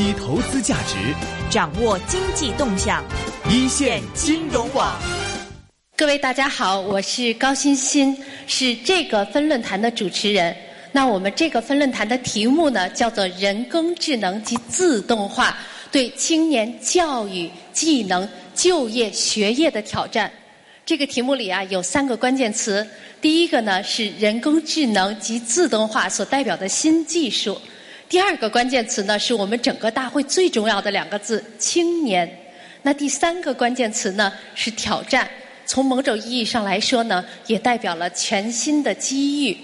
析投资价值，掌握经济动向，一线金融网。各位大家好，我是高欣欣，是这个分论坛的主持人。那我们这个分论坛的题目呢，叫做“人工智能及自动化对青年教育、技能、就业、学业的挑战”。这个题目里啊，有三个关键词。第一个呢是人工智能及自动化所代表的新技术。第二个关键词呢是我们整个大会最重要的两个字“青年”。那第三个关键词呢是挑战。从某种意义上来说呢，也代表了全新的机遇。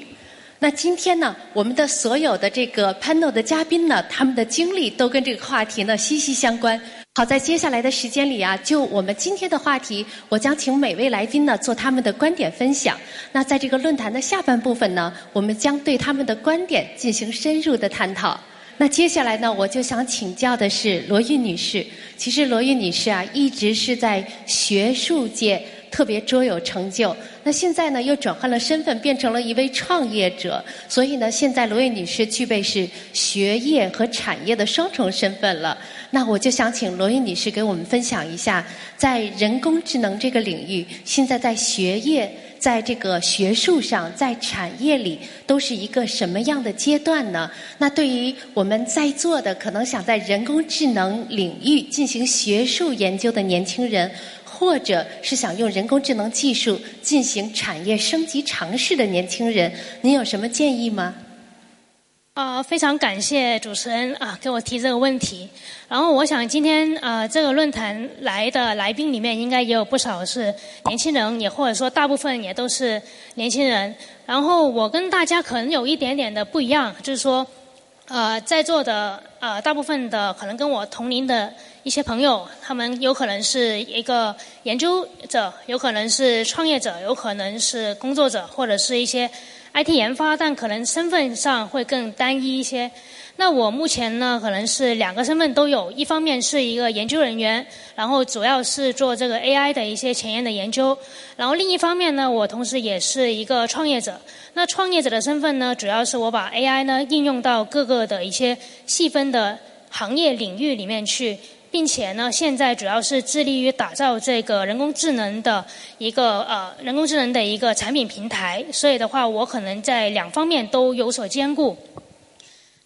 那今天呢，我们的所有的这个 panel 的嘉宾呢，他们的经历都跟这个话题呢息息相关。好，在接下来的时间里啊，就我们今天的话题，我将请每位来宾呢做他们的观点分享。那在这个论坛的下半部分呢，我们将对他们的观点进行深入的探讨。那接下来呢，我就想请教的是罗玉女士。其实罗玉女士啊，一直是在学术界。特别卓有成就，那现在呢又转换了身份，变成了一位创业者。所以呢，现在罗玉女士具备是学业和产业的双重身份了。那我就想请罗毅女士给我们分享一下，在人工智能这个领域，现在在学业、在这个学术上、在产业里都是一个什么样的阶段呢？那对于我们在座的可能想在人工智能领域进行学术研究的年轻人。或者是想用人工智能技术进行产业升级尝试的年轻人，您有什么建议吗？啊，非常感谢主持人啊，给我提这个问题。然后我想今天啊，这个论坛来的来宾里面，应该也有不少是年轻人，也或者说大部分也都是年轻人。然后我跟大家可能有一点点的不一样，就是说，呃，在座的呃大部分的可能跟我同龄的。一些朋友，他们有可能是一个研究者，有可能是创业者，有可能是工作者，或者是一些 IT 研发，但可能身份上会更单一一些。那我目前呢，可能是两个身份都有，一方面是一个研究人员，然后主要是做这个 AI 的一些前沿的研究，然后另一方面呢，我同时也是一个创业者。那创业者的身份呢，主要是我把 AI 呢应用到各个的一些细分的行业领域里面去。并且呢，现在主要是致力于打造这个人工智能的一个呃人工智能的一个产品平台，所以的话，我可能在两方面都有所兼顾。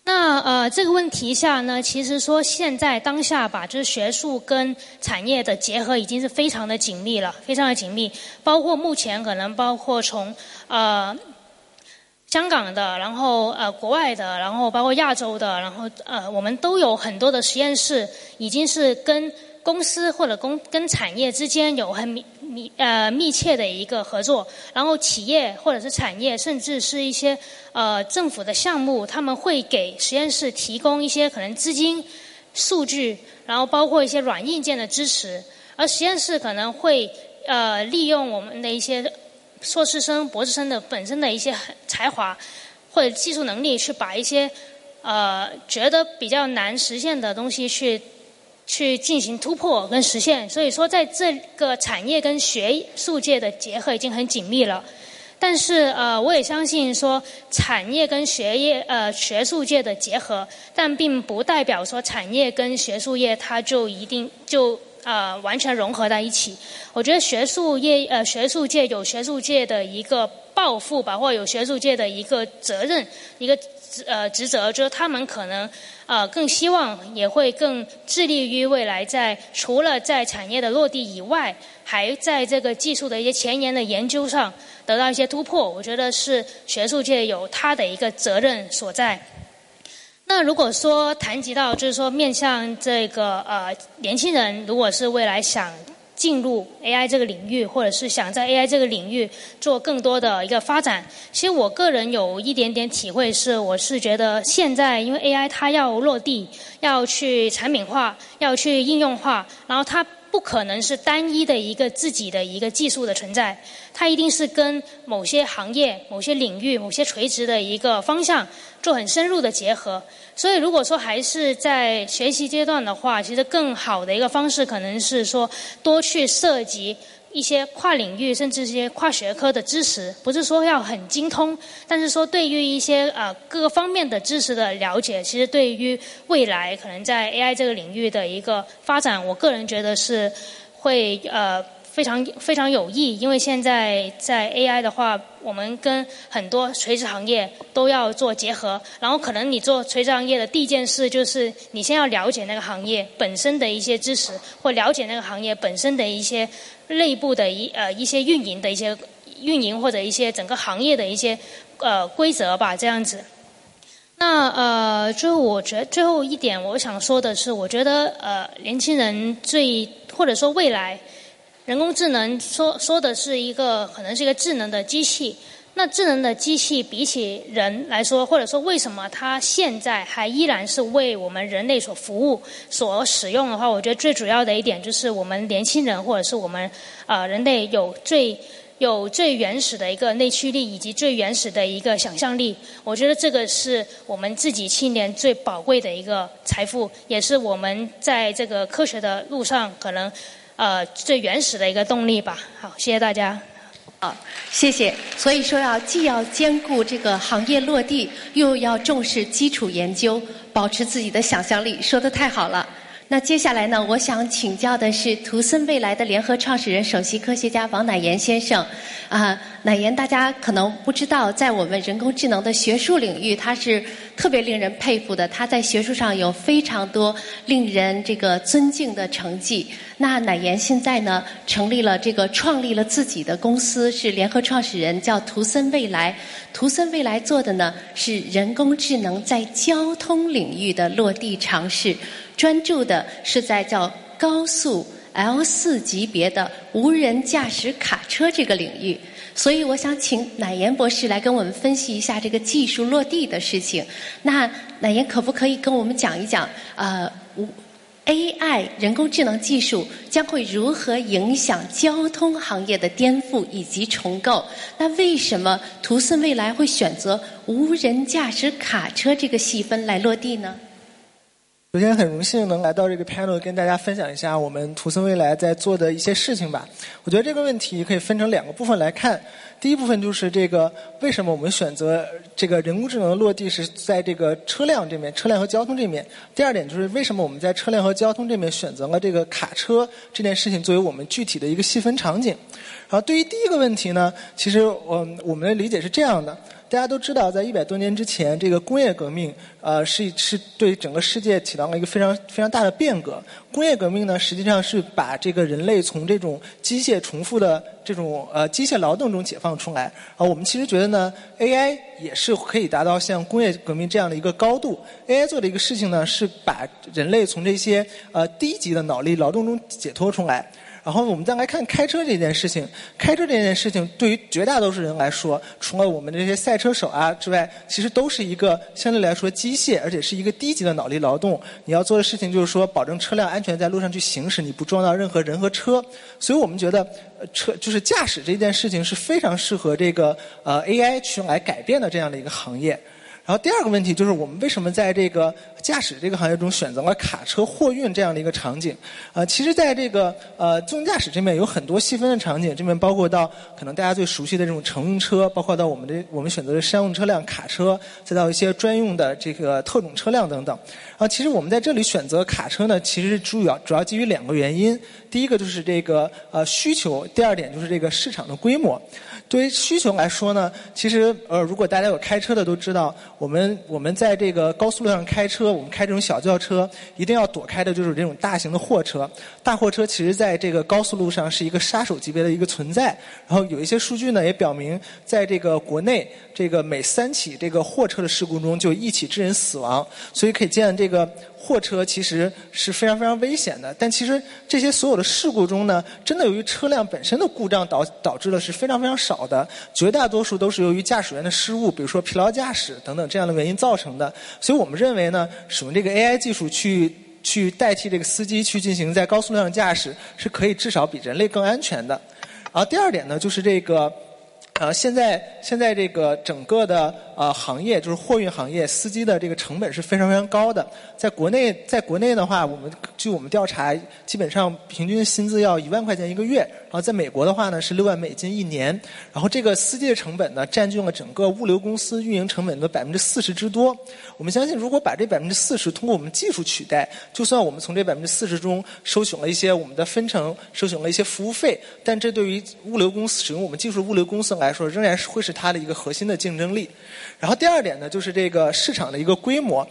那呃这个问题下呢，其实说现在当下吧就是学术跟产业的结合已经是非常的紧密了，非常的紧密，包括目前可能包括从呃。香港的，然后呃国外的，然后包括亚洲的，然后呃我们都有很多的实验室，已经是跟公司或者公跟产业之间有很密密呃密切的一个合作，然后企业或者是产业，甚至是一些呃政府的项目，他们会给实验室提供一些可能资金、数据，然后包括一些软硬件的支持，而实验室可能会呃利用我们的一些。硕士生、博士生的本身的一些才华或者技术能力，去把一些呃觉得比较难实现的东西去去进行突破跟实现。所以说，在这个产业跟学术界的结合已经很紧密了。但是呃，我也相信说，产业跟学业呃学术界的结合，但并不代表说产业跟学术业它就一定就。呃，完全融合在一起。我觉得学术业呃，学术界有学术界的一个抱负吧，或者有学术界的一个责任，一个呃职责，就是他们可能呃更希望，也会更致力于未来在除了在产业的落地以外，还在这个技术的一些前沿的研究上得到一些突破。我觉得是学术界有他的一个责任所在。那如果说谈及到，就是说面向这个呃年轻人，如果是未来想进入 AI 这个领域，或者是想在 AI 这个领域做更多的一个发展，其实我个人有一点点体会是，我是觉得现在因为 AI 它要落地，要去产品化，要去应用化，然后它。不可能是单一的一个自己的一个技术的存在，它一定是跟某些行业、某些领域、某些垂直的一个方向做很深入的结合。所以，如果说还是在学习阶段的话，其实更好的一个方式可能是说多去涉及一些跨领域甚至一些跨学科的知识，不是说要很精通，但是说对于一些呃各个方面的知识的了解，其实对于未来可能在 AI 这个领域的一个发展，我个人觉得是会呃非常非常有益。因为现在在 AI 的话，我们跟很多垂直行业都要做结合，然后可能你做垂直行业的第一件事就是你先要了解那个行业本身的一些知识，或了解那个行业本身的一些。内部的一呃一些运营的一些运营或者一些整个行业的一些呃规则吧，这样子。那呃最后我觉最后一点我想说的是，我觉得呃年轻人最或者说未来人工智能说说的是一个可能是一个智能的机器。那智能的机器比起人来说，或者说为什么它现在还依然是为我们人类所服务、所使用的话，我觉得最主要的一点就是我们年轻人或者是我们啊人类有最有最原始的一个内驱力以及最原始的一个想象力。我觉得这个是我们自己青年最宝贵的一个财富，也是我们在这个科学的路上可能呃最原始的一个动力吧。好，谢谢大家。好，谢谢。所以说要既要兼顾这个行业落地，又要重视基础研究，保持自己的想象力，说的太好了。那接下来呢，我想请教的是图森未来的联合创始人、首席科学家王乃岩先生。啊，乃岩大家可能不知道，在我们人工智能的学术领域，他是特别令人佩服的。他在学术上有非常多令人这个尊敬的成绩。那乃岩现在呢，成立了这个创立了自己的公司，是联合创始人，叫图森未来。图森未来做的呢，是人工智能在交通领域的落地尝试。专注的是在叫高速 L 四级别的无人驾驶卡车这个领域，所以我想请乃岩博士来跟我们分析一下这个技术落地的事情。那乃岩可不可以跟我们讲一讲，呃无，AI 人工智能技术将会如何影响交通行业的颠覆以及重构？那为什么图森未来会选择无人驾驶卡车这个细分来落地呢？首先，很荣幸能来到这个 panel 跟大家分享一下我们图森未来在做的一些事情吧。我觉得这个问题可以分成两个部分来看。第一部分就是这个为什么我们选择这个人工智能落地是在这个车辆这面、车辆和交通这面。第二点就是为什么我们在车辆和交通这面选择了这个卡车这件事情作为我们具体的一个细分场景。然后，对于第一个问题呢，其实我我们的理解是这样的。大家都知道，在一百多年之前，这个工业革命，呃，是是对整个世界起到了一个非常非常大的变革。工业革命呢，实际上是把这个人类从这种机械重复的这种呃机械劳动中解放出来。啊，我们其实觉得呢，AI 也是可以达到像工业革命这样的一个高度。AI 做的一个事情呢，是把人类从这些呃低级的脑力劳动中解脱出来。然后我们再来看开车这件事情，开车这件事情对于绝大多数人来说，除了我们这些赛车手啊之外，其实都是一个相对来说机械，而且是一个低级的脑力劳动。你要做的事情就是说，保证车辆安全在路上去行驶，你不撞到任何人和车。所以我们觉得，车就是驾驶这件事情是非常适合这个呃 AI 去来改变的这样的一个行业。然后第二个问题就是，我们为什么在这个驾驶这个行业中选择了卡车货运这样的一个场景？呃，其实在这个呃自动驾驶这边有很多细分的场景，这边包括到可能大家最熟悉的这种乘用车，包括到我们的我们选择的商用车辆卡车，再到一些专用的这个特种车辆等等。啊，其实我们在这里选择卡车呢，其实主要主要基于两个原因。第一个就是这个呃需求，第二点就是这个市场的规模。对于需求来说呢，其实呃，如果大家有开车的都知道，我们我们在这个高速路上开车，我们开这种小轿车，一定要躲开的就是这种大型的货车。大货车其实在这个高速路上是一个杀手级别的一个存在。然后有一些数据呢也表明，在这个国内，这个每三起这个货车的事故中就一起致人死亡。所以可以见这个。货车其实是非常非常危险的，但其实这些所有的事故中呢，真的由于车辆本身的故障导导致的是非常非常少的，绝大多数都是由于驾驶员的失误，比如说疲劳驾驶等等这样的原因造成的。所以我们认为呢，使用这个 AI 技术去去代替这个司机去进行在高速路上驾驶，是可以至少比人类更安全的。然后第二点呢，就是这个。呃，现在现在这个整个的呃行业，就是货运行业，司机的这个成本是非常非常高的。在国内，在国内的话，我们据我们调查，基本上平均薪资要一万块钱一个月。然后在美国的话呢，是六万美金一年。然后这个司机的成本呢，占据了整个物流公司运营成本的百分之四十之多。我们相信，如果把这百分之四十通过我们技术取代，就算我们从这百分之四十中收取了一些我们的分成，收取了一些服务费，但这对于物流公司使用我们技术物流公司来说，仍然是会是它的一个核心的竞争力。然后第二点呢，就是这个市场的一个规模。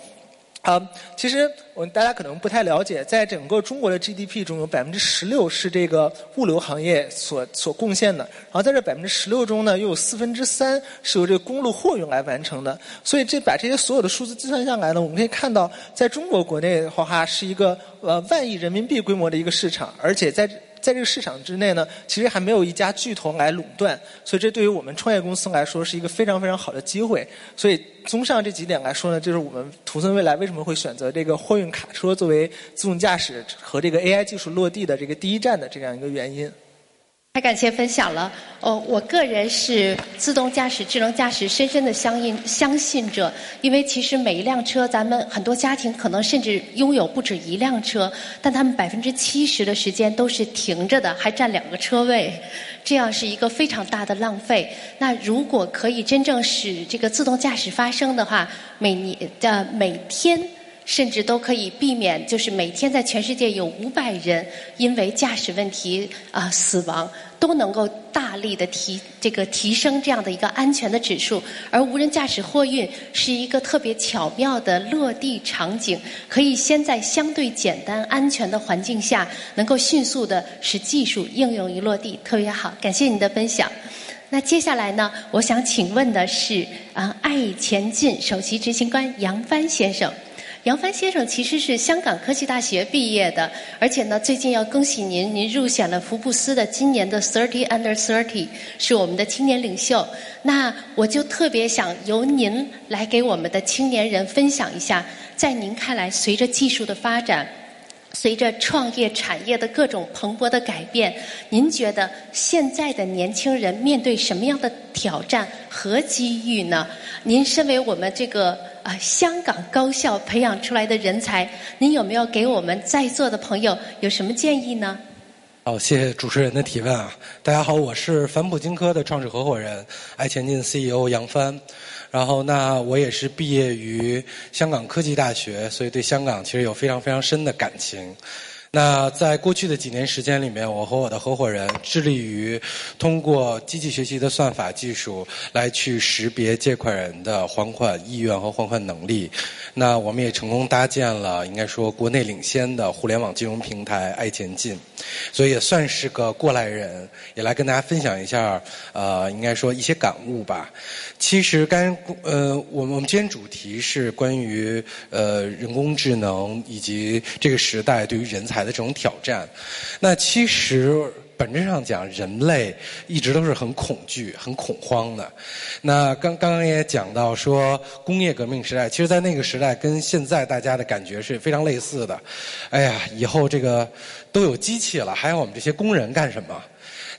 啊，其实我们大家可能不太了解，在整个中国的 GDP 中有百分之十六是这个物流行业所所贡献的，然后在这百分之十六中呢，又有四分之三是由这个公路货运来完成的。所以这把这些所有的数字计算下来呢，我们可以看到，在中国国内的话哈，是一个呃万亿人民币规模的一个市场，而且在。在这个市场之内呢，其实还没有一家巨头来垄断，所以这对于我们创业公司来说是一个非常非常好的机会。所以，综上这几点来说呢，就是我们图森未来为什么会选择这个货运卡车作为自动驾驶和这个 AI 技术落地的这个第一站的这样一个原因。太感谢分享了。哦，我个人是自动驾驶、智能驾驶深深的相应相信者，因为其实每一辆车，咱们很多家庭可能甚至拥有不止一辆车，但他们百分之七十的时间都是停着的，还占两个车位，这样是一个非常大的浪费。那如果可以真正使这个自动驾驶发生的话，每年的每天。甚至都可以避免，就是每天在全世界有五百人因为驾驶问题啊死亡，都能够大力的提这个提升这样的一个安全的指数。而无人驾驶货运是一个特别巧妙的落地场景，可以先在相对简单安全的环境下，能够迅速的使技术应用于落地，特别好。感谢您的分享。那接下来呢，我想请问的是啊，爱前进首席执行官杨帆先生。杨帆先生其实是香港科技大学毕业的，而且呢，最近要恭喜您，您入选了福布斯的今年的 Thirty Under Thirty，是我们的青年领袖。那我就特别想由您来给我们的青年人分享一下，在您看来，随着技术的发展。随着创业产业的各种蓬勃的改变，您觉得现在的年轻人面对什么样的挑战和机遇呢？您身为我们这个啊香港高校培养出来的人才，您有没有给我们在座的朋友有什么建议呢？好，谢谢主持人的提问啊！大家好，我是帆普金科的创始合伙人，爱前进 CEO 杨帆。然后，那我也是毕业于香港科技大学，所以对香港其实有非常非常深的感情。那在过去的几年时间里面，我和我的合伙人致力于通过机器学习的算法技术来去识别借款人的还款意愿和还款能力。那我们也成功搭建了应该说国内领先的互联网金融平台爱前进，所以也算是个过来人，也来跟大家分享一下呃应该说一些感悟吧。其实刚呃我们我们今天主题是关于呃人工智能以及这个时代对于人才。的这种挑战，那其实本质上讲，人类一直都是很恐惧、很恐慌的。那刚刚刚也讲到说，工业革命时代，其实，在那个时代跟现在大家的感觉是非常类似的。哎呀，以后这个都有机器了，还要我们这些工人干什么？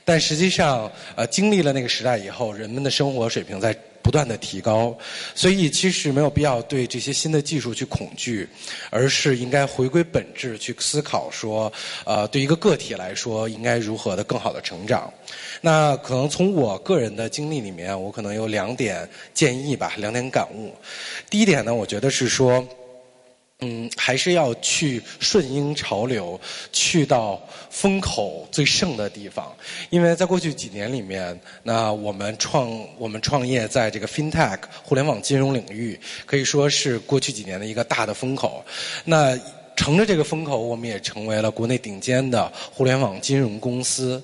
但实际上，呃，经历了那个时代以后，人们的生活水平在。不断的提高，所以其实没有必要对这些新的技术去恐惧，而是应该回归本质去思考说，呃，对一个个体来说，应该如何的更好的成长。那可能从我个人的经历里面，我可能有两点建议吧，两点感悟。第一点呢，我觉得是说。嗯，还是要去顺应潮流，去到风口最盛的地方。因为在过去几年里面，那我们创我们创业在这个 FinTech 互联网金融领域，可以说是过去几年的一个大的风口。那乘着这个风口，我们也成为了国内顶尖的互联网金融公司。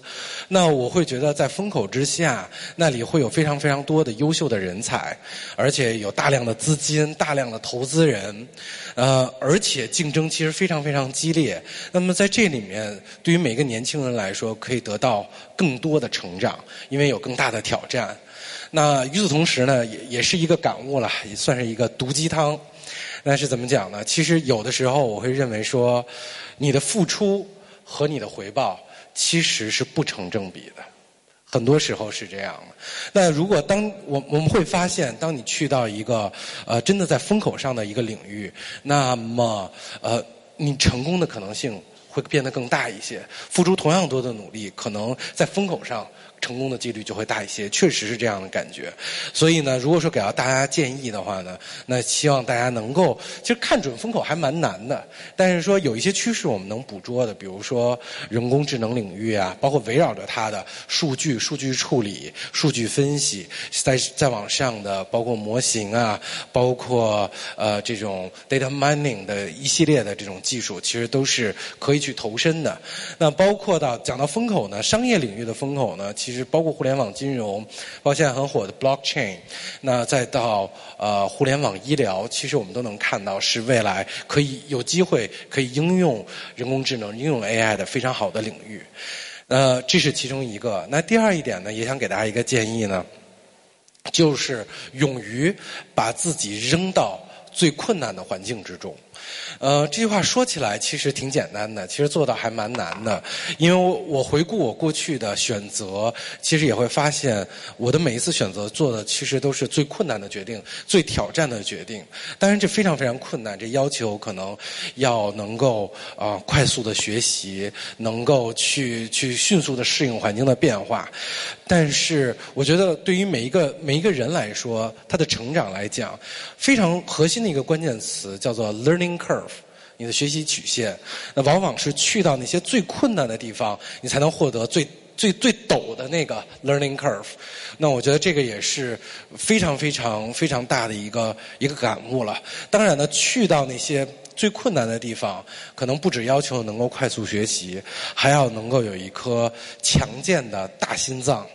那我会觉得，在风口之下，那里会有非常非常多的优秀的人才，而且有大量的资金、大量的投资人，呃，而且竞争其实非常非常激烈。那么在这里面，对于每个年轻人来说，可以得到更多的成长，因为有更大的挑战。那与此同时呢，也也是一个感悟了，也算是一个毒鸡汤。那是怎么讲呢？其实有的时候我会认为说，你的付出和你的回报其实是不成正比的，很多时候是这样的。那如果当我我们会发现，当你去到一个呃真的在风口上的一个领域，那么呃你成功的可能性会变得更大一些。付出同样多的努力，可能在风口上。成功的几率就会大一些，确实是这样的感觉。所以呢，如果说给到大家建议的话呢，那希望大家能够，其实看准风口还蛮难的。但是说有一些趋势我们能捕捉的，比如说人工智能领域啊，包括围绕着它的数据、数据处理、数据分析，在再往上的包括模型啊，包括呃这种 data mining 的一系列的这种技术，其实都是可以去投身的。那包括到讲到风口呢，商业领域的风口呢。其实包括互联网金融，包括现在很火的 blockchain，那再到呃互联网医疗，其实我们都能看到是未来可以有机会可以应用人工智能、应用 AI 的非常好的领域。呃，这是其中一个。那第二一点呢，也想给大家一个建议呢，就是勇于把自己扔到最困难的环境之中。呃，这句话说起来其实挺简单的，其实做到还蛮难的。因为我我回顾我过去的选择，其实也会发现，我的每一次选择做的其实都是最困难的决定、最挑战的决定。当然，这非常非常困难，这要求可能要能够啊快速的学习，能够去去迅速的适应环境的变化。但是，我觉得对于每一个每一个人来说，他的成长来讲，非常核心的一个关键词叫做 learning curve。你的学习曲线，那往往是去到那些最困难的地方，你才能获得最最最陡的那个 learning curve。那我觉得这个也是非常非常非常大的一个一个感悟了。当然呢，去到那些最困难的地方，可能不止要求能够快速学习，还要能够有一颗强健的大心脏，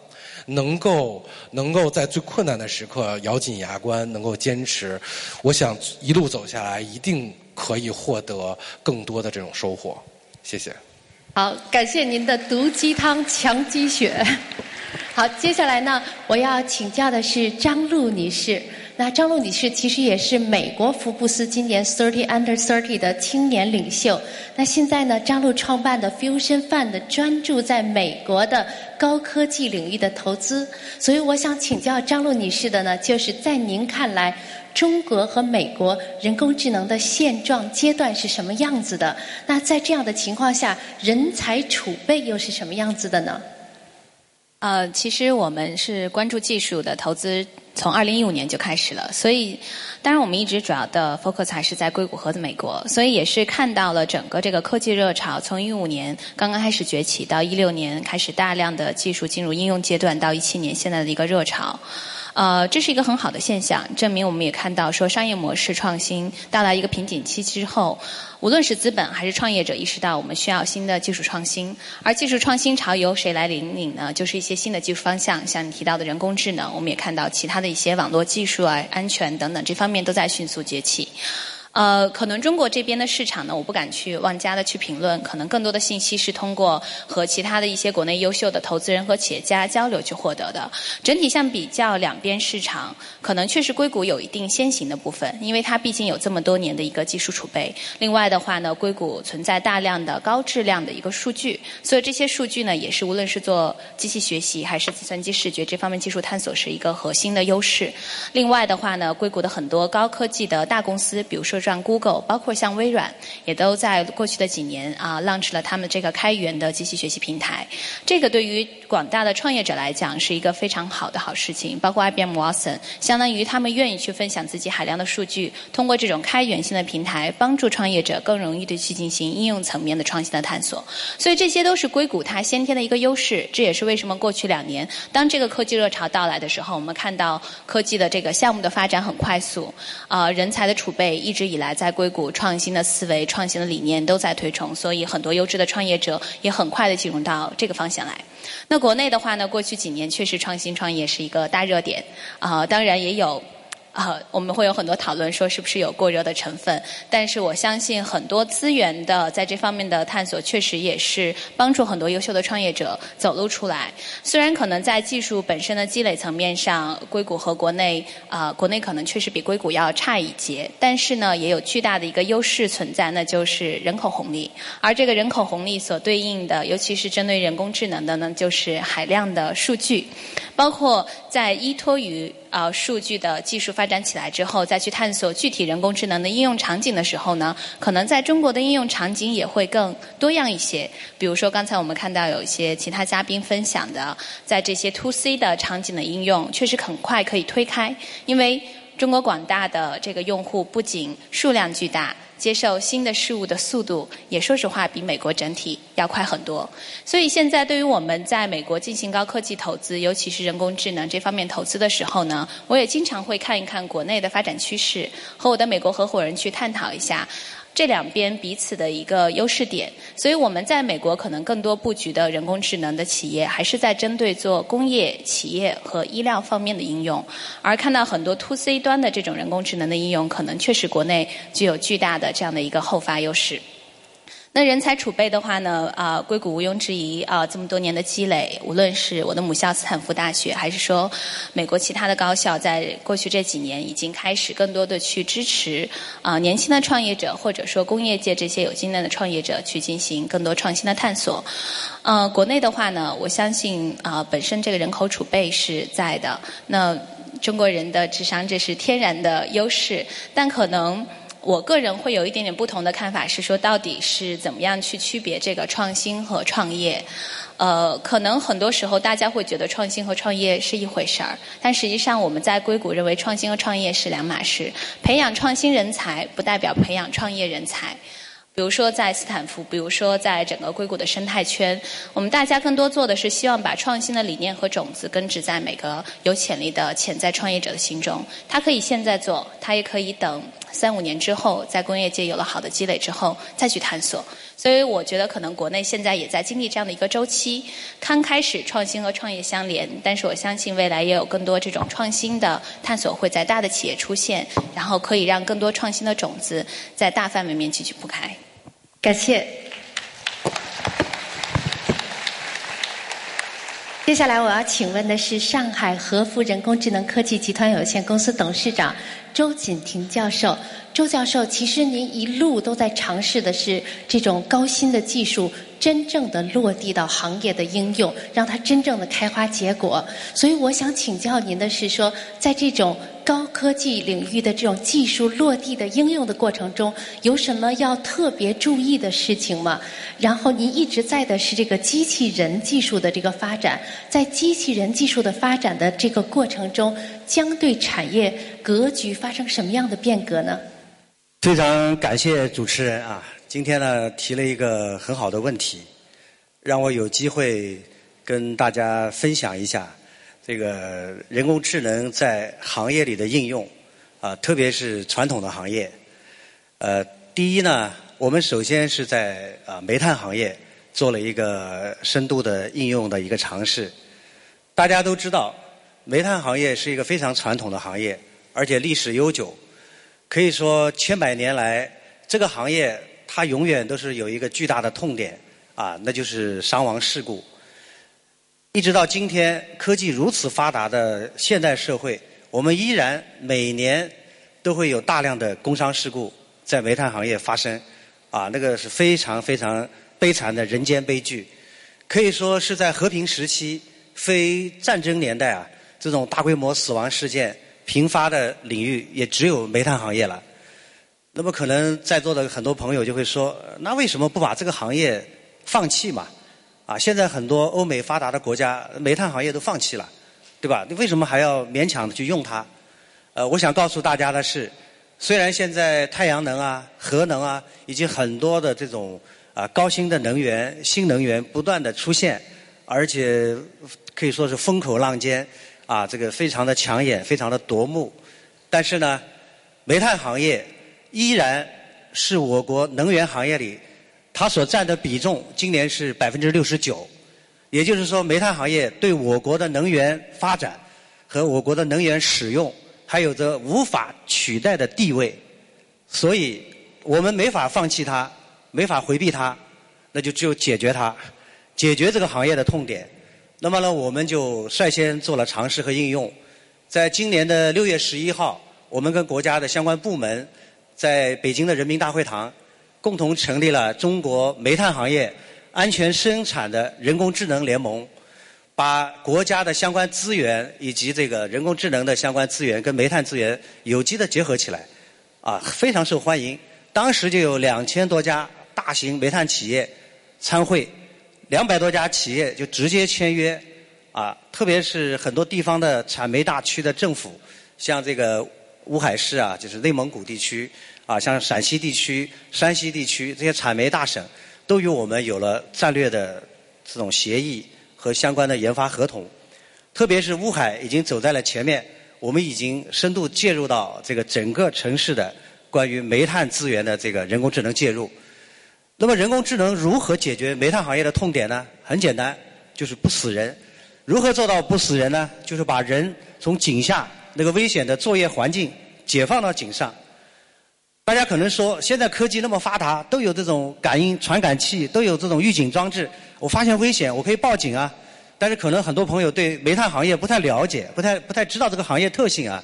能够能够在最困难的时刻咬紧牙关，能够坚持。我想一路走下来，一定。可以获得更多的这种收获，谢谢。好，感谢您的毒鸡汤强鸡血。好，接下来呢，我要请教的是张璐女士。那张璐女士其实也是美国福布斯今年 Thirty Under Thirty 的青年领袖。那现在呢，张璐创办的 Fusion Fund 专注在美国的高科技领域的投资。所以我想请教张璐女士的呢，就是在您看来。中国和美国人工智能的现状阶段是什么样子的？那在这样的情况下，人才储备又是什么样子的呢？呃，其实我们是关注技术的投资，从二零一五年就开始了。所以，当然我们一直主要的 focus 还是在硅谷和美国。所以也是看到了整个这个科技热潮，从一五年刚刚开始崛起，到一六年开始大量的技术进入应用阶段，到一七年现在的一个热潮。呃，这是一个很好的现象，证明我们也看到说商业模式创新到达一个瓶颈期之后，无论是资本还是创业者意识到我们需要新的技术创新，而技术创新潮由谁来引领呢？就是一些新的技术方向，像你提到的人工智能，我们也看到其他的一些网络技术啊、安全等等这方面都在迅速崛起。呃，可能中国这边的市场呢，我不敢去妄加的去评论。可能更多的信息是通过和其他的一些国内优秀的投资人和企业家交流去获得的。整体相比较两边市场，可能确实硅谷有一定先行的部分，因为它毕竟有这么多年的一个技术储备。另外的话呢，硅谷存在大量的高质量的一个数据，所以这些数据呢，也是无论是做机器学习还是计算机视觉这方面技术探索是一个核心的优势。另外的话呢，硅谷的很多高科技的大公司，比如说。像 Google，包括像微软，也都在过去的几年啊，launch 了他们这个开源的机器学习平台。这个对于广大的创业者来讲是一个非常好的好事情。包括 IBM Watson，相当于他们愿意去分享自己海量的数据，通过这种开源性的平台，帮助创业者更容易的去进行应用层面的创新的探索。所以这些都是硅谷它先天的一个优势。这也是为什么过去两年，当这个科技热潮到来的时候，我们看到科技的这个项目的发展很快速，啊，人才的储备一直。以来，在硅谷创新的思维、创新的理念都在推崇，所以很多优质的创业者也很快的进入到这个方向来。那国内的话呢，过去几年确实创新创业是一个大热点啊，当然也有啊，我们会有很多讨论，说是不是有过热的成分？但是我相信很多资源的在这方面的探索，确实也是帮助很多优秀的创业者走路出来。虽然可能在技术本身的积累层面上，硅谷和国内啊，国内可能确实比硅谷要差一截，但是呢，也有巨大的一个优势存在，那就是人口红利。而这个人口红利所对应的，尤其是针对人工智能的呢，就是海量的数据，包括在依托于。啊，数据的技术发展起来之后，再去探索具体人工智能的应用场景的时候呢，可能在中国的应用场景也会更多样一些。比如说，刚才我们看到有一些其他嘉宾分享的，在这些 to C 的场景的应用，确实很快可以推开，因为中国广大的这个用户不仅数量巨大。接受新的事物的速度，也说实话比美国整体要快很多。所以现在对于我们在美国进行高科技投资，尤其是人工智能这方面投资的时候呢，我也经常会看一看国内的发展趋势，和我的美国合伙人去探讨一下。这两边彼此的一个优势点，所以我们在美国可能更多布局的人工智能的企业，还是在针对做工业企业和医疗方面的应用，而看到很多 to C 端的这种人工智能的应用，可能确实国内具有巨大的这样的一个后发优势。那人才储备的话呢，啊，硅谷毋庸置疑啊，这么多年的积累，无论是我的母校斯坦福大学，还是说美国其他的高校，在过去这几年已经开始更多的去支持啊年轻的创业者，或者说工业界这些有经验的创业者去进行更多创新的探索。呃，国内的话呢，我相信啊，本身这个人口储备是在的，那中国人的智商这是天然的优势，但可能。我个人会有一点点不同的看法，是说到底是怎么样去区别这个创新和创业？呃，可能很多时候大家会觉得创新和创业是一回事儿，但实际上我们在硅谷认为创新和创业是两码事。培养创新人才不代表培养创业人才。比如说在斯坦福，比如说在整个硅谷的生态圈，我们大家更多做的是希望把创新的理念和种子根植在每个有潜力的潜在创业者的心中。他可以现在做，他也可以等三五年之后，在工业界有了好的积累之后再去探索。所以我觉得可能国内现在也在经历这样的一个周期，刚开始创新和创业相连，但是我相信未来也有更多这种创新的探索会在大的企业出现，然后可以让更多创新的种子在大范围面继续铺开。感谢。接下来我要请问的是上海和福人工智能科技集团有限公司董事长周锦婷教授。周教授，其实您一路都在尝试的是这种高新的技术。真正的落地到行业的应用，让它真正的开花结果。所以我想请教您的是说，在这种高科技领域的这种技术落地的应用的过程中，有什么要特别注意的事情吗？然后您一直在的是这个机器人技术的这个发展，在机器人技术的发展的这个过程中，将对产业格局发生什么样的变革呢？非常感谢主持人啊。今天呢，提了一个很好的问题，让我有机会跟大家分享一下这个人工智能在行业里的应用啊，特别是传统的行业。呃，第一呢，我们首先是在啊煤炭行业做了一个深度的应用的一个尝试。大家都知道，煤炭行业是一个非常传统的行业，而且历史悠久，可以说千百年来这个行业。它永远都是有一个巨大的痛点啊，那就是伤亡事故。一直到今天，科技如此发达的现代社会，我们依然每年都会有大量的工伤事故在煤炭行业发生，啊，那个是非常非常悲惨的人间悲剧。可以说是在和平时期、非战争年代啊，这种大规模死亡事件频发的领域，也只有煤炭行业了。那么可能在座的很多朋友就会说，那为什么不把这个行业放弃嘛？啊，现在很多欧美发达的国家煤炭行业都放弃了，对吧？你为什么还要勉强的去用它？呃，我想告诉大家的是，虽然现在太阳能啊、核能啊，以及很多的这种啊高新的能源、新能源不断的出现，而且可以说是风口浪尖，啊，这个非常的抢眼、非常的夺目，但是呢，煤炭行业。依然是我国能源行业里，它所占的比重今年是百分之六十九，也就是说，煤炭行业对我国的能源发展和我国的能源使用还有着无法取代的地位，所以我们没法放弃它，没法回避它，那就只有解决它，解决这个行业的痛点。那么呢，我们就率先做了尝试和应用。在今年的六月十一号，我们跟国家的相关部门，在北京的人民大会堂，共同成立了中国煤炭行业安全生产的人工智能联盟，把国家的相关资源以及这个人工智能的相关资源跟煤炭资源有机的结合起来，啊，非常受欢迎。当时就有两千多家大型煤炭企业参会。两百多家企业就直接签约，啊，特别是很多地方的产煤大区的政府，像这个乌海市啊，就是内蒙古地区，啊，像陕西地区、山西地区这些产煤大省，都与我们有了战略的这种协议和相关的研发合同。特别是乌海已经走在了前面，我们已经深度介入到这个整个城市的关于煤炭资源的这个人工智能介入。那么人工智能如何解决煤炭行业的痛点呢？很简单，就是不死人。如何做到不死人呢？就是把人从井下那个危险的作业环境解放到井上。大家可能说，现在科技那么发达，都有这种感应传感器，都有这种预警装置。我发现危险，我可以报警啊。但是可能很多朋友对煤炭行业不太了解，不太不太知道这个行业特性啊。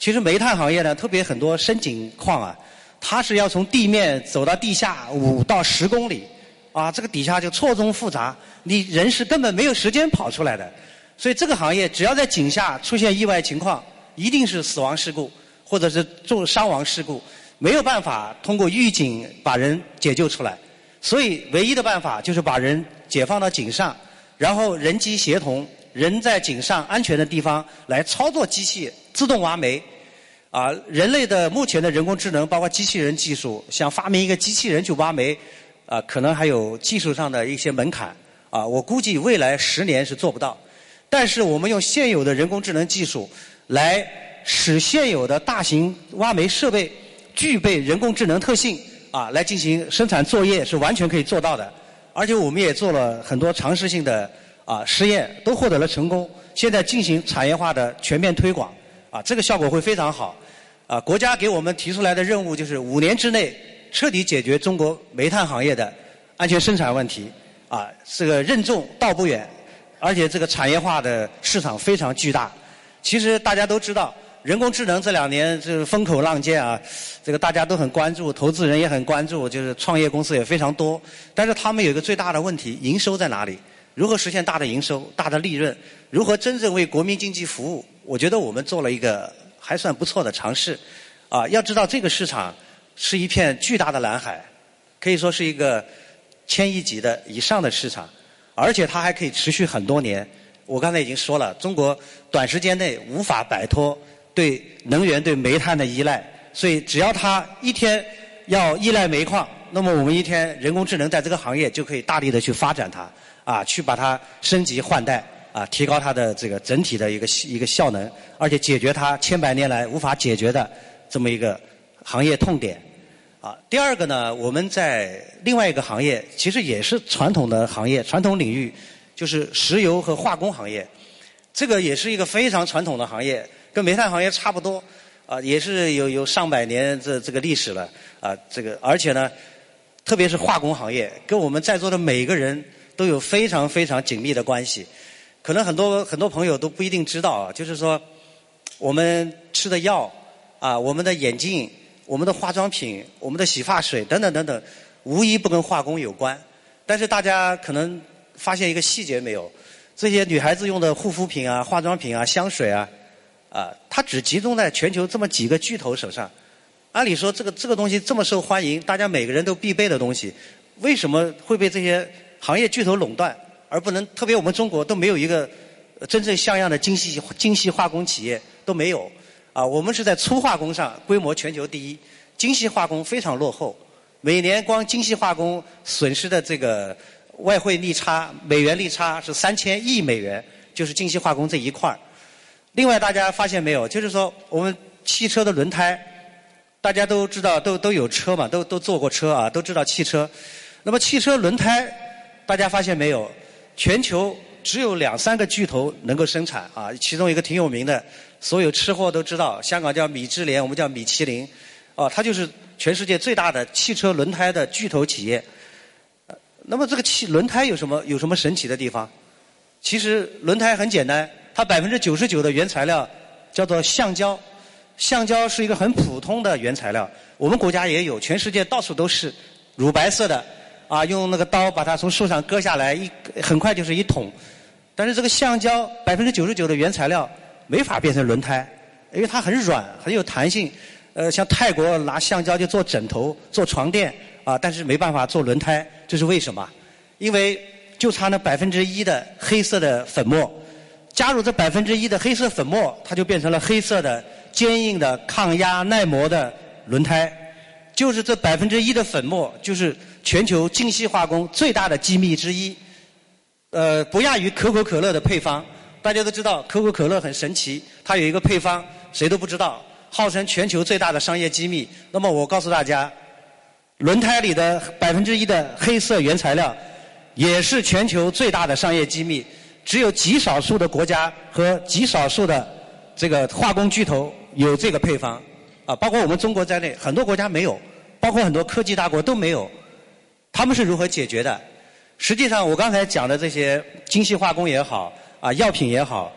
其实煤炭行业呢，特别很多深井矿啊。它是要从地面走到地下五到十公里，啊，这个底下就错综复杂，你人是根本没有时间跑出来的。所以这个行业只要在井下出现意外情况，一定是死亡事故或者是重伤亡事故，没有办法通过预警把人解救出来。所以唯一的办法就是把人解放到井上，然后人机协同，人在井上安全的地方来操作机器自动挖煤。啊，人类的目前的人工智能，包括机器人技术，想发明一个机器人去挖煤，啊，可能还有技术上的一些门槛。啊，我估计未来十年是做不到。但是我们用现有的人工智能技术，来使现有的大型挖煤设备具备人工智能特性，啊，来进行生产作业是完全可以做到的。而且我们也做了很多尝试性的啊实验，都获得了成功。现在进行产业化的全面推广，啊，这个效果会非常好。啊，国家给我们提出来的任务就是五年之内彻底解决中国煤炭行业的安全生产问题。啊，这个任重道不远，而且这个产业化的市场非常巨大。其实大家都知道，人工智能这两年是风口浪尖啊，这个大家都很关注，投资人也很关注，就是创业公司也非常多。但是他们有一个最大的问题，营收在哪里？如何实现大的营收、大的利润？如何真正为国民经济服务？我觉得我们做了一个。还算不错的尝试，啊，要知道这个市场是一片巨大的蓝海，可以说是一个千亿级的以上的市场，而且它还可以持续很多年。我刚才已经说了，中国短时间内无法摆脱对能源、对煤炭的依赖，所以只要它一天要依赖煤矿，那么我们一天人工智能在这个行业就可以大力的去发展它，啊，去把它升级换代。啊，提高它的这个整体的一个一个效能，而且解决它千百年来无法解决的这么一个行业痛点。啊，第二个呢，我们在另外一个行业，其实也是传统的行业、传统领域，就是石油和化工行业。这个也是一个非常传统的行业，跟煤炭行业差不多，啊，也是有有上百年这这个历史了。啊，这个而且呢，特别是化工行业，跟我们在座的每个人都有非常非常紧密的关系。可能很多很多朋友都不一定知道啊，就是说，我们吃的药啊，我们的眼镜、我们的化妆品、我们的洗发水等等等等，无一不跟化工有关。但是大家可能发现一个细节没有？这些女孩子用的护肤品啊、化妆品啊、香水啊，啊，它只集中在全球这么几个巨头手上。按理说，这个这个东西这么受欢迎，大家每个人都必备的东西，为什么会被这些行业巨头垄断？而不能，特别我们中国都没有一个真正像样的精细精细化工企业都没有啊。我们是在粗化工上规模全球第一，精细化工非常落后。每年光精细化工损失的这个外汇利差、美元利差是三千亿美元，就是精细化工这一块儿。另外，大家发现没有，就是说我们汽车的轮胎，大家都知道，都都有车嘛，都都坐过车啊，都知道汽车。那么汽车轮胎，大家发现没有？全球只有两三个巨头能够生产啊，其中一个挺有名的所有吃货都知道，香港叫米芝莲，我们叫米其林，啊，它就是全世界最大的汽车轮胎的巨头企业。那么这个汽轮胎有什么有什么神奇的地方？其实轮胎很简单，它百分之九十九的原材料叫做橡胶，橡胶是一个很普通的原材料，我们国家也有，全世界到处都是乳白色的，啊，用那个刀把它从树上割下来，一很快就是一桶。但是这个橡胶百分之九十九的原材料没法变成轮胎，因为它很软，很有弹性。呃，像泰国拿橡胶就做枕头、做床垫啊，但是没办法做轮胎，这是为什么？因为就差那百分之一的黑色的粉末，加入这百分之一的黑色粉末，它就变成了黑色的、坚硬的、抗压耐磨的轮胎。就是这百分之一的粉末，就是全球精细化工最大的机密之一。呃，不亚于可口可乐的配方。大家都知道可口可乐很神奇，它有一个配方，谁都不知道，号称全球最大的商业机密。那么我告诉大家，轮胎里的百分之一的黑色原材料。也是全球最大的商业机密，只有极少数的国家和极少数的这个化工巨头有这个配方，啊，包括我们中国在内，很多国家没有，包括很多科技大国都没有。他们是如何解决的？实际上，我刚才讲的这些精细化工也好，啊，药品也好，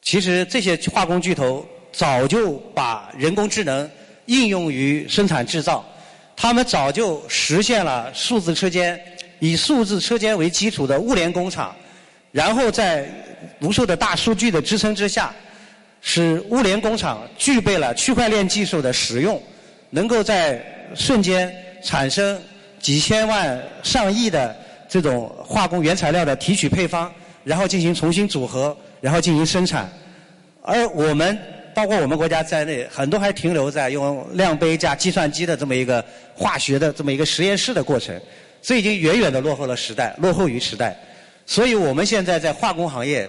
其实这些化工巨头早就把人工智能应用于生产制造，他们早就实现了数字车间。以数字车间为基础的物联工厂，然后在无数的大数据的支撑之下，使物联工厂具备了区块链技术的使用，能够在瞬间产生几千万、上亿的这种化工原材料的提取配方，然后进行重新组合，然后进行生产。而我们，包括我们国家在内，很多还停留在用量杯加计算机的这么一个化学的这么一个实验室的过程。这已经远远的落后了时代，落后于时代。所以我们现在在化工行业，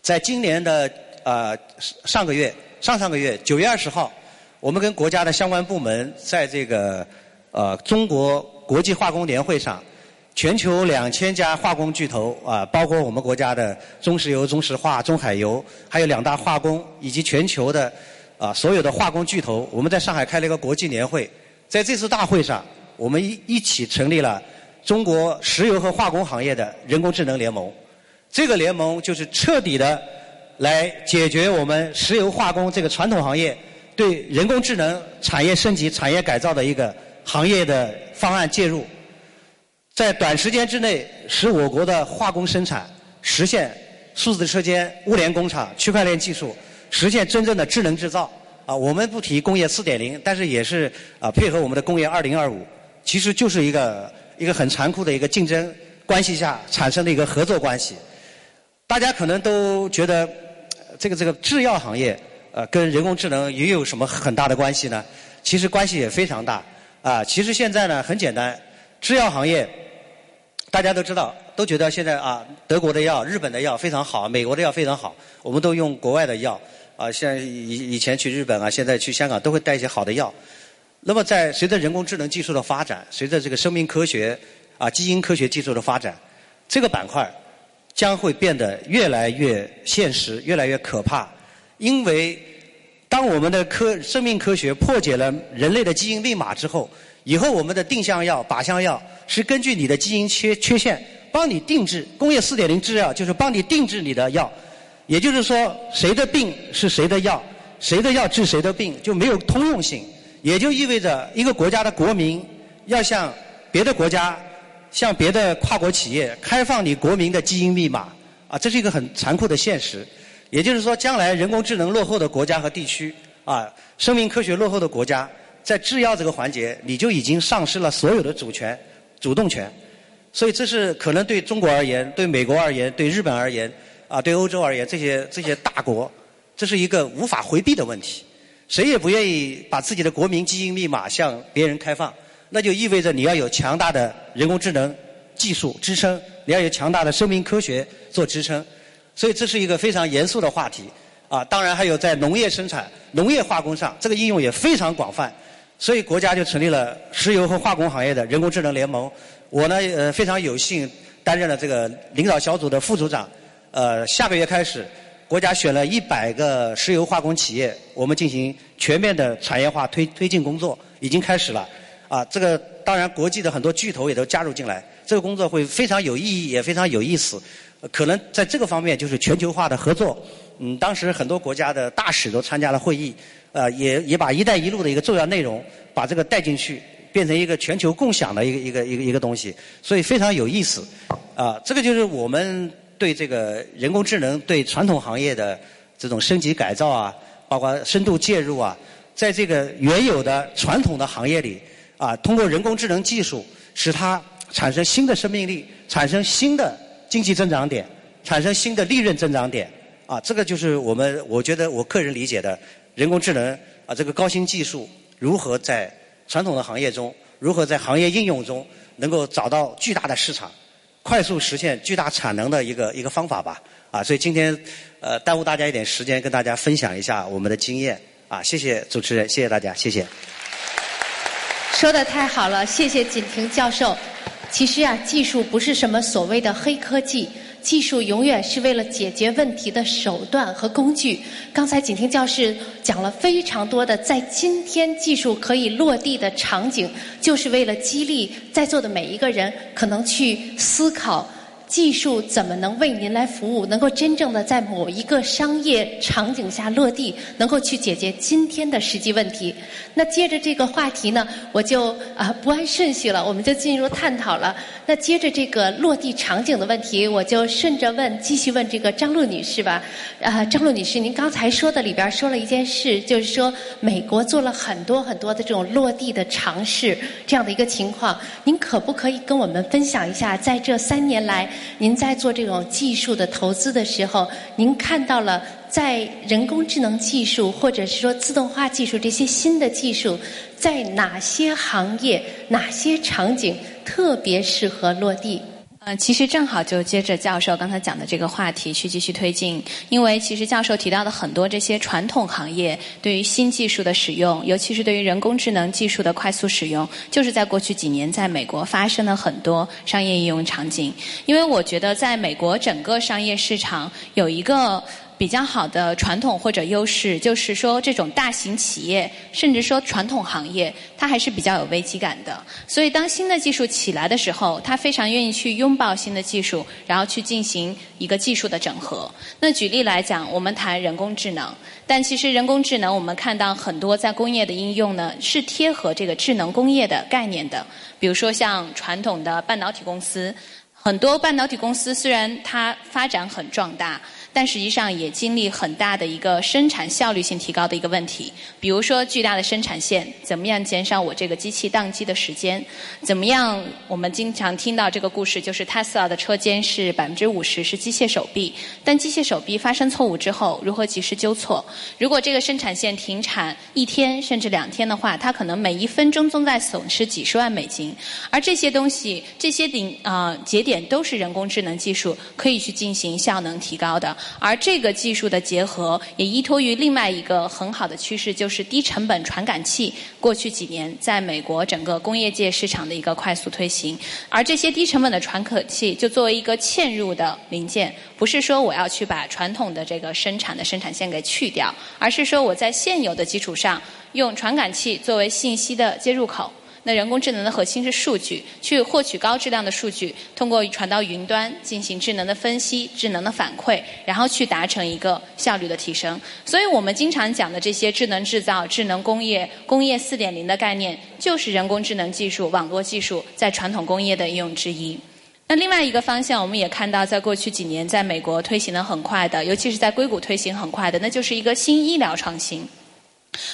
在今年的呃上个月、上上个月九月二十号，我们跟国家的相关部门在这个呃中国国际化工年会上，全球两千家化工巨头啊，包括我们国家的中石油、中石化、中海油，还有两大化工以及全球的啊所有的化工巨头，我们在上海开了一个国际年会，在这次大会上。我们一一起成立了中国石油和化工行业的人工智能联盟。这个联盟就是彻底的来解决我们石油化工这个传统行业对人工智能产业升级、产业改造的一个行业的方案介入，在短时间之内使我国的化工生产实现数字车间、物联工厂、区块链技术，实现真正的智能制造。啊，我们不提工业四点零，但是也是啊配合我们的工业二零二五。其实就是一个一个很残酷的一个竞争关系下产生的一个合作关系。大家可能都觉得这个这个制药行业呃跟人工智能也有什么很大的关系呢？其实关系也非常大啊。其实现在呢很简单，制药行业大家都知道，都觉得现在啊德国的药、日本的药非常好，美国的药非常好，我们都用国外的药啊。像以以前去日本啊，现在去香港都会带一些好的药。那么，在随着人工智能技术的发展，随着这个生命科学啊、基因科学技术的发展，这个板块将会变得越来越现实、越来越可怕。因为当我们的科生命科学破解了人类的基因密码之后，以后我们的定向药、靶向药是根据你的基因缺缺陷帮你定制。工业四点零制药就是帮你定制你的药，也就是说，谁的病是谁的药，谁的药治谁的病就没有通用性。也就意味着一个国家的国民要向别的国家、向别的跨国企业开放你国民的基因密码，啊，这是一个很残酷的现实。也就是说，将来人工智能落后的国家和地区，啊，生命科学落后的国家，在制药这个环节，你就已经丧失了所有的主权、主动权。所以，这是可能对中国而言、对美国而言、对日本而言、啊，对欧洲而言，这些这些大国，这是一个无法回避的问题。谁也不愿意把自己的国民基因密码向别人开放，那就意味着你要有强大的人工智能技术支撑，你要有强大的生命科学做支撑，所以这是一个非常严肃的话题啊！当然还有在农业生产、农业化工上，这个应用也非常广泛，所以国家就成立了石油和化工行业的人工智能联盟。我呢，呃，非常有幸担任了这个领导小组的副组长，呃，下个月开始。国家选了一百个石油化工企业，我们进行全面的产业化推推进工作，已经开始了。啊，这个当然国际的很多巨头也都加入进来，这个工作会非常有意义，也非常有意思。可能在这个方面就是全球化的合作。嗯，当时很多国家的大使都参加了会议，呃，也也把“一带一路”的一个重要内容把这个带进去，变成一个全球共享的一个一个一个一个东西，所以非常有意思。啊，这个就是我们对这个人工智能对传统行业的这种升级改造啊，包括深度介入啊，在这个原有的传统的行业里啊，通过人工智能技术使它产生新的生命力，产生新的经济增长点，产生新的利润增长点。啊，这个就是我们我觉得我个人理解的人工智能啊，这个高新技术如何在传统的行业中，如何在行业应用中能够找到巨大的市场，快速实现巨大产能的一个一个方法吧。啊，所以今天呃耽误大家一点时间，跟大家分享一下我们的经验。啊，谢谢主持人，谢谢大家，谢谢。说的太好了，谢谢锦婷教授。其实啊，技术不是什么所谓的黑科技。技术永远是为了解决问题的手段和工具。刚才景婷教授讲了非常多的在今天技术可以落地的场景，就是为了激励在座的每一个人，可能去思考。技术怎么能为您来服务？能够真正的在某一个商业场景下落地，能够去解决今天的实际问题。那接着这个话题呢，我就啊不按顺序了，我们就进入探讨了。那接着这个落地场景的问题，我就顺着问，继续问这个张璐女士吧。啊，张璐女士，您刚才说的里边说了一件事，就是说美国做了很多很多的这种落地的尝试，这样的一个情况，您可不可以跟我们分享一下，在这三年来？您在做这种技术的投资的时候，您看到了在人工智能技术或者是说自动化技术这些新的技术，在哪些行业、哪些场景特别适合落地？嗯，其实正好就接着教授刚才讲的这个话题去继续推进，因为其实教授提到的很多这些传统行业对于新技术的使用，尤其是对于人工智能技术的快速使用，就是在过去几年在美国发生了很多商业应用场景。因为我觉得在美国整个商业市场有一个。比较好的传统或者优势，就是说这种大型企业，甚至说传统行业，它还是比较有危机感的。所以当新的技术起来的时候，它非常愿意去拥抱新的技术，然后去进行一个技术的整合。那举例来讲，我们谈人工智能，但其实人工智能我们看到很多在工业的应用呢，是贴合这个智能工业的概念的。比如说像传统的半导体公司，很多半导体公司虽然它发展很壮大。但实际上也经历很大的一个生产效率性提高的一个问题，比如说巨大的生产线，怎么样减少我这个机器宕机的时间？怎么样？我们经常听到这个故事，就是 Tesla 的车间是百分之五十是机械手臂，但机械手臂发生错误之后，如何及时纠错？如果这个生产线停产一天甚至两天的话，它可能每一分钟都在损失几十万美金，而这些东西，这些顶啊节点都是人工智能技术可以去进行效能提高的。而这个技术的结合，也依托于另外一个很好的趋势，就是低成本传感器。过去几年，在美国整个工业界市场的一个快速推行，而这些低成本的传感器，就作为一个嵌入的零件，不是说我要去把传统的这个生产的生产线给去掉，而是说我在现有的基础上，用传感器作为信息的接入口。那人工智能的核心是数据，去获取高质量的数据，通过传到云端进行智能的分析、智能的反馈，然后去达成一个效率的提升。所以我们经常讲的这些智能制造、智能工业、工业四点零的概念，就是人工智能技术、网络技术在传统工业的应用之一。那另外一个方向，我们也看到，在过去几年，在美国推行的很快的，尤其是在硅谷推行很快的，那就是一个新医疗创新。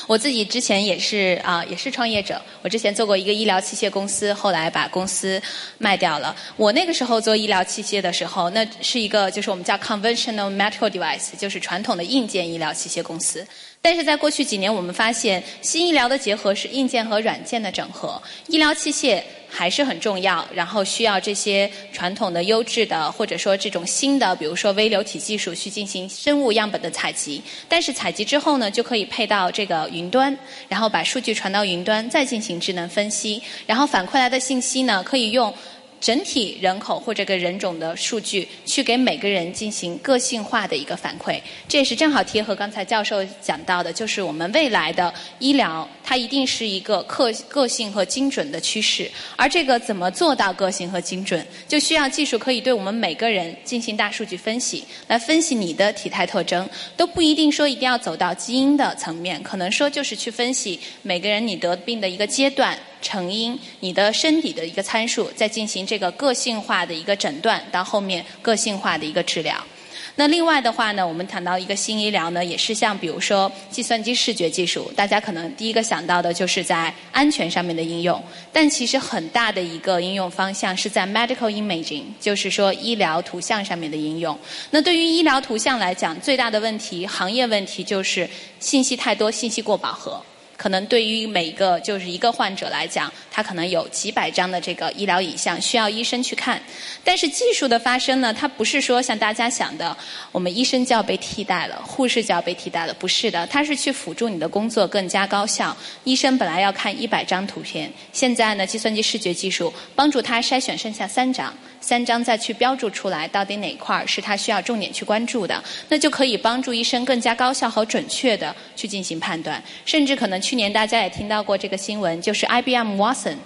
我自己之前也是啊，也是创业者。我之前做过一个医疗器械公司，后来把公司卖掉了。我那个时候做医疗器械的时候，那是一个就是我们叫 conventional medical device，就是传统的硬件医疗器械公司。但是在过去几年，我们发现新医疗的结合是硬件和软件的整合，医疗器械。还是很重要，然后需要这些传统的优质的，或者说这种新的，比如说微流体技术去进行生物样本的采集。但是采集之后呢，就可以配到这个云端，然后把数据传到云端，再进行智能分析，然后反馈来的信息呢，可以用。整体人口或者个人种的数据，去给每个人进行个性化的一个反馈。这也是正好贴合刚才教授讲到的，就是我们未来的医疗，它一定是一个个个性和精准的趋势。而这个怎么做到个性和精准，就需要技术可以对我们每个人进行大数据分析，来分析你的体态特征，都不一定说一定要走到基因的层面，可能说就是去分析每个人你得病的一个阶段。成因，你的身体的一个参数，再进行这个个性化的一个诊断，到后面个性化的一个治疗。那另外的话呢，我们谈到一个新医疗呢，也是像比如说计算机视觉技术，大家可能第一个想到的就是在安全上面的应用，但其实很大的一个应用方向是在 medical imaging，就是说医疗图像上面的应用。那对于医疗图像来讲，最大的问题，行业问题就是信息太多，信息过饱和。可能对于每个就是一个患者来讲，他可能有几百张的这个医疗影像需要医生去看。但是技术的发生呢，它不是说像大家想的，我们医生就要被替代了，护士就要被替代了，不是的，它是去辅助你的工作更加高效。医生本来要看一百张图片，现在呢，计算机视觉技术帮助他筛选剩下三张。三张再去标注出来，到底哪块儿是他需要重点去关注的，那就可以帮助医生更加高效和准确的去进行判断。甚至可能去年大家也听到过这个新闻，就是 IBM Watson，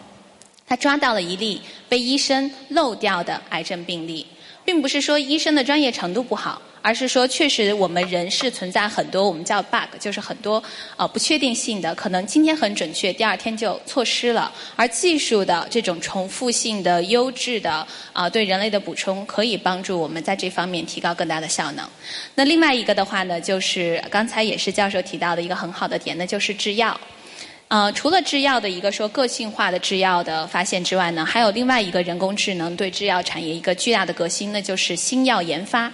他抓到了一例被医生漏掉的癌症病例，并不是说医生的专业程度不好。而是说，确实我们人是存在很多我们叫 bug，就是很多呃不确定性的，可能今天很准确，第二天就错失了。而技术的这种重复性的、优质的啊，对人类的补充，可以帮助我们在这方面提高更大的效能。那另外一个的话呢，就是刚才也是教授提到的一个很好的点，那就是制药。呃，除了制药的一个说个性化的制药的发现之外呢，还有另外一个人工智能对制药产业一个巨大的革新，那就是新药研发。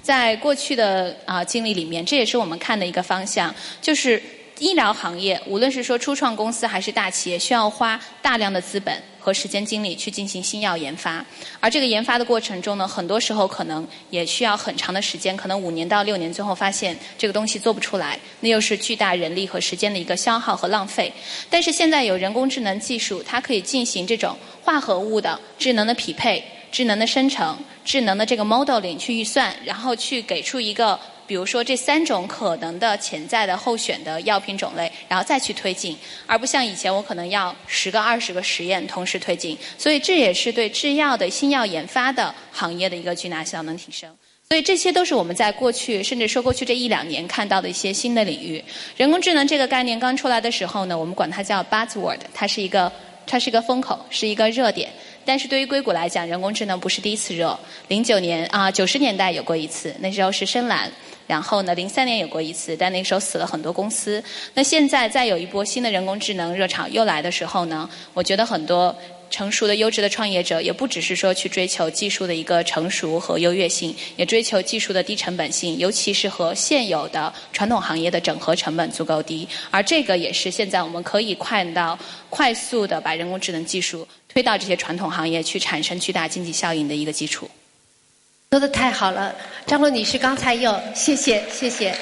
在过去的啊经历里面，这也是我们看的一个方向，就是医疗行业，无论是说初创公司还是大企业，需要花大量的资本和时间精力去进行新药研发。而这个研发的过程中呢，很多时候可能也需要很长的时间，可能五年到六年，最后发现这个东西做不出来，那又是巨大人力和时间的一个消耗和浪费。但是现在有人工智能技术，它可以进行这种化合物的智能的匹配。智能的生成、智能的这个 modeling 去预算，然后去给出一个，比如说这三种可能的潜在的候选的药品种类，然后再去推进，而不像以前我可能要十个、二十个实验同时推进。所以这也是对制药的新药研发的行业的一个巨大效能提升。所以这些都是我们在过去，甚至说过去这一两年看到的一些新的领域。人工智能这个概念刚出来的时候呢，我们管它叫 buzzword，它是一个，它是一个风口，是一个热点。但是对于硅谷来讲，人工智能不是第一次热。零九年啊，九十年代有过一次，那时候是深蓝。然后呢，零三年有过一次，但那时候死了很多公司。那现在再有一波新的人工智能热潮又来的时候呢，我觉得很多成熟的优质的创业者，也不只是说去追求技术的一个成熟和优越性，也追求技术的低成本性，尤其是和现有的传统行业的整合成本足够低。而这个也是现在我们可以看到快速的把人工智能技术。推到这些传统行业去产生巨大经济效应的一个基础。说的太好了，张璐女士刚才又谢谢谢谢，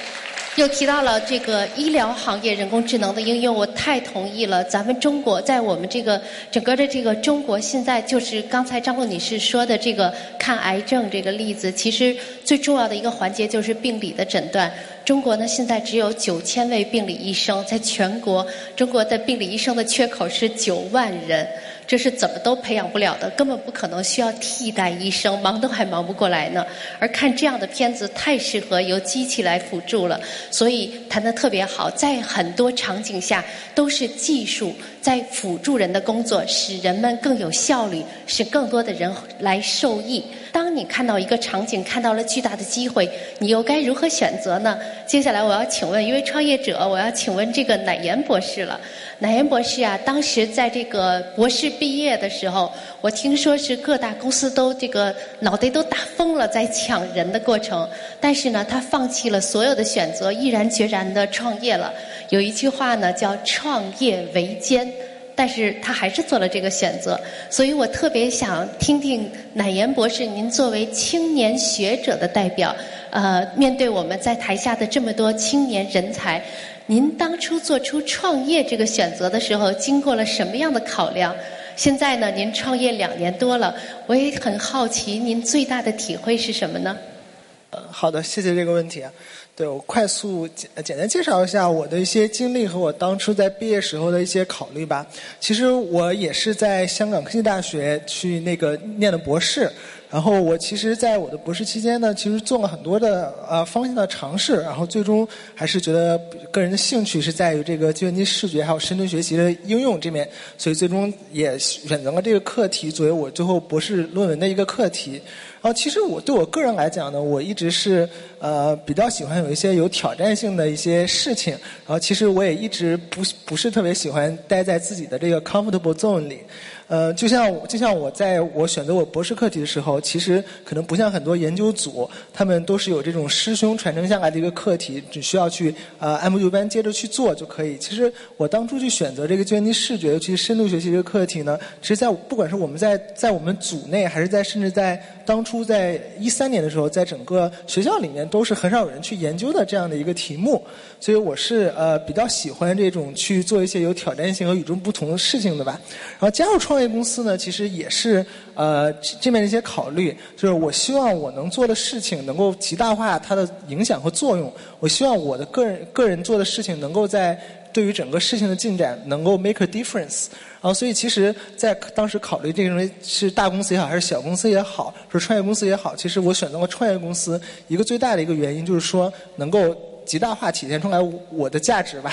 又提到了这个医疗行业人工智能的应用，我太同意了。咱们中国在我们这个整个的这个中国，现在就是刚才张璐女士说的这个看癌症这个例子，其实最重要的一个环节就是病理的诊断。中国呢现在只有九千位病理医生，在全国中国的病理医生的缺口是九万人。这是怎么都培养不了的，根本不可能需要替代医生，忙都还忙不过来呢。而看这样的片子，太适合由机器来辅助了，所以谈的特别好。在很多场景下，都是技术在辅助人的工作，使人们更有效率，使更多的人来受益。当你看到一个场景，看到了巨大的机会，你又该如何选择呢？接下来我要请问一位创业者，我要请问这个乃岩博士了。乃岩博士啊，当时在这个博士毕业的时候，我听说是各大公司都这个脑袋都打疯了，在抢人的过程。但是呢，他放弃了所有的选择，毅然决然的创业了。有一句话呢，叫“创业维艰”，但是他还是做了这个选择。所以我特别想听听乃岩博士，您作为青年学者的代表，呃，面对我们在台下的这么多青年人才。您当初做出创业这个选择的时候，经过了什么样的考量？现在呢，您创业两年多了，我也很好奇，您最大的体会是什么呢？呃，好的，谢谢这个问题啊。对我快速简简单介绍一下我的一些经历和我当初在毕业时候的一些考虑吧。其实我也是在香港科技大学去那个念的博士。然后我其实，在我的博士期间呢，其实做了很多的呃方向的尝试，然后最终还是觉得个人的兴趣是在于这个计算机视觉还有深度学习的应用这面，所以最终也选择了这个课题作为我最后博士论文的一个课题。然后其实我对我个人来讲呢，我一直是呃比较喜欢有一些有挑战性的一些事情。然后其实我也一直不不是特别喜欢待在自己的这个 comfortable zone 里。呃，就像就像我在我选择我博士课题的时候，其实可能不像很多研究组，他们都是有这种师兄传承下来的一个课题，只需要去呃按部就班接着去做就可以。其实我当初去选择这个计算机视觉，尤其是深度学习这个课题呢，其实在不管是我们在在我们组内，还是在甚至在当初在一三年的时候，在整个学校里面都是很少有人去研究的这样的一个题目。所以我是呃比较喜欢这种去做一些有挑战性和与众不同的事情的吧。然后加入创创业公司呢，其实也是呃这面的一些考虑，就是我希望我能做的事情能够极大化它的影响和作用。我希望我的个人个人做的事情能够在对于整个事情的进展能够 make a difference。然后所以其实，在当时考虑这个是大公司也好，还是小公司也好，是创业公司也好，其实我选择了创业公司，一个最大的一个原因就是说能够极大化体现出来我的价值吧。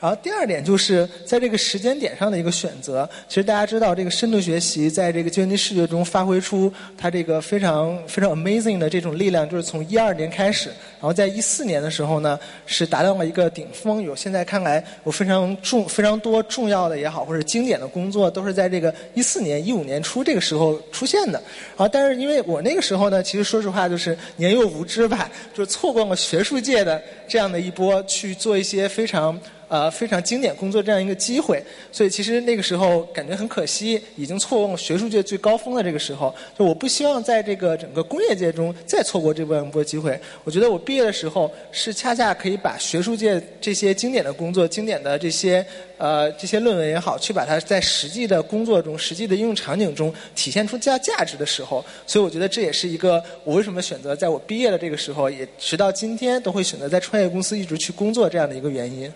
然后第二点就是在这个时间点上的一个选择。其实大家知道，这个深度学习在这个计算机视觉中发挥出它这个非常非常 amazing 的这种力量，就是从一二年开始，然后在一四年的时候呢，是达到了一个顶峰。有现在看来有非常重、非常多重要的也好，或者经典的工作，都是在这个一四年、一五年初这个时候出现的。然后，但是因为我那个时候呢，其实说实话就是年幼无知吧，就是错过了学术界的这样的一波去做一些非常。呃，非常经典工作这样一个机会，所以其实那个时候感觉很可惜，已经错过学术界最高峰的这个时候。就我不希望在这个整个工业界中再错过这波波机会。我觉得我毕业的时候是恰恰可以把学术界这些经典的工作、经典的这些呃这些论文也好，去把它在实际的工作中、实际的应用场景中体现出价价值的时候。所以我觉得这也是一个我为什么选择在我毕业的这个时候，也直到今天都会选择在创业公司一直去工作这样的一个原因。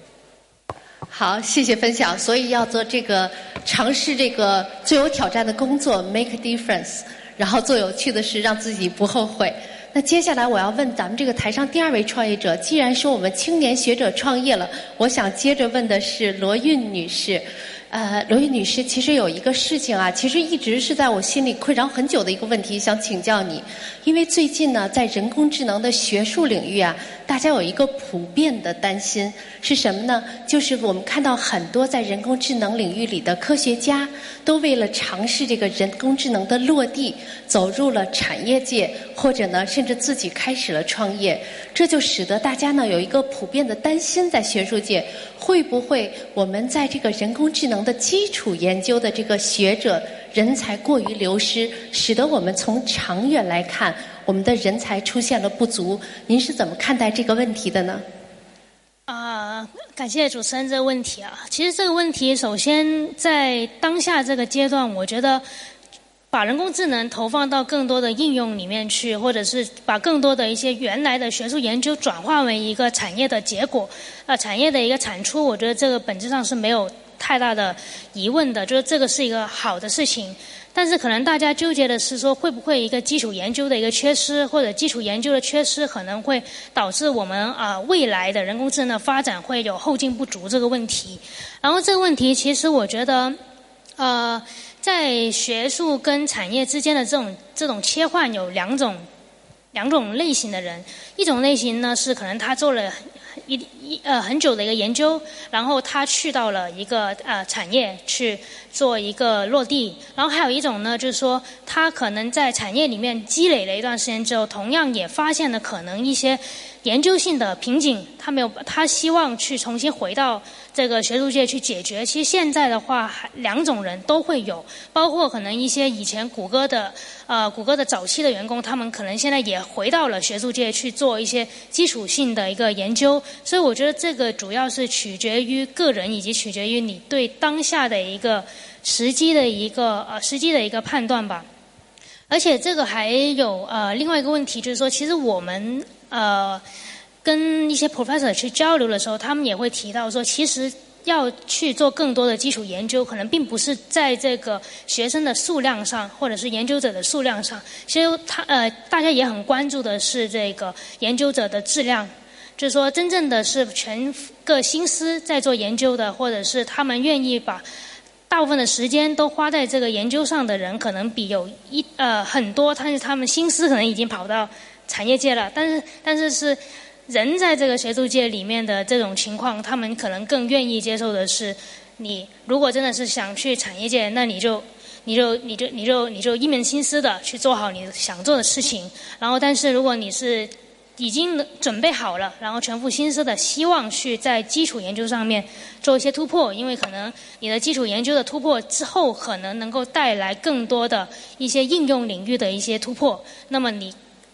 好，谢谢分享。所以要做这个尝试这个最有挑战的工作，make a difference，然后做有趣的事，让自己不后悔。那接下来我要问咱们这个台上第二位创业者，既然说我们青年学者创业了，我想接着问的是罗韵女士。呃，罗韵女士，其实有一个事情啊，其实一直是在我心里困扰很久的一个问题，想请教你。因为最近呢，在人工智能的学术领域啊，大家有一个普遍的担心是什么呢？就是我们看到很多在人工智能领域里的科学家，都为了尝试这个人工智能的落地，走入了产业界，或者呢，甚至自己开始了创业。这就使得大家呢有一个普遍的担心，在学术界会不会我们在这个人工智能的基础研究的这个学者人才过于流失，使得我们从长远来看，我们的人才出现了不足。您是怎么看待这个问题的呢？啊，感谢主持人这个问题啊。其实这个问题，首先在当下这个阶段，我觉得把人工智能投放到更多的应用里面去，或者是把更多的一些原来的学术研究转化为一个产业的结果，啊，产业的一个产出，我觉得这个本质上是没有。太大的疑问的，就是这个是一个好的事情，但是可能大家纠结的是说，会不会一个基础研究的一个缺失，或者基础研究的缺失，可能会导致我们啊未来的人工智能的发展会有后劲不足这个问题。然后这个问题，其实我觉得，呃，在学术跟产业之间的这种这种切换有两种两种类型的人，一种类型呢是可能他做了。一一呃很久的一个研究，然后他去到了一个呃产业去做一个落地，然后还有一种呢，就是说他可能在产业里面积累了一段时间之后，同样也发现了可能一些研究性的瓶颈，他没有，他希望去重新回到这个学术界去解决。其实现在的话，两种人都会有，包括可能一些以前谷歌的。呃，谷歌的早期的员工，他们可能现在也回到了学术界去做一些基础性的一个研究，所以我觉得这个主要是取决于个人，以及取决于你对当下的一个时机的一个呃时机的一个判断吧。而且这个还有呃另外一个问题，就是说，其实我们呃跟一些 professor 去交流的时候，他们也会提到说，其实。要去做更多的基础研究，可能并不是在这个学生的数量上，或者是研究者的数量上。其实他呃，大家也很关注的是这个研究者的质量，就是说，真正的是全个心思在做研究的，或者是他们愿意把大部分的时间都花在这个研究上的人，可能比有一呃很多，但是他们心思可能已经跑到产业界了，但是但是是。人在这个学术界里面的这种情况，他们可能更愿意接受的是，你如果真的是想去产业界，那你就你就你就你就你就一门心思的去做好你想做的事情。然后，但是如果你是已经准备好了，然后全副心思的希望去在基础研究上面做一些突破，因为可能你的基础研究的突破之后，可能能够带来更多的一些应用领域的一些突破，那么你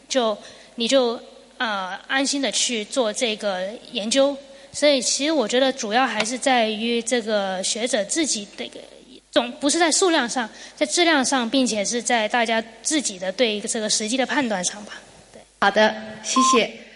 就你就。呃，安心的去做这个研究，所以其实我觉得主要还是在于这个学者自己的个总不是在数量上，在质量上，并且是在大家自己的对这个实际的判断上吧。对，好的，谢谢。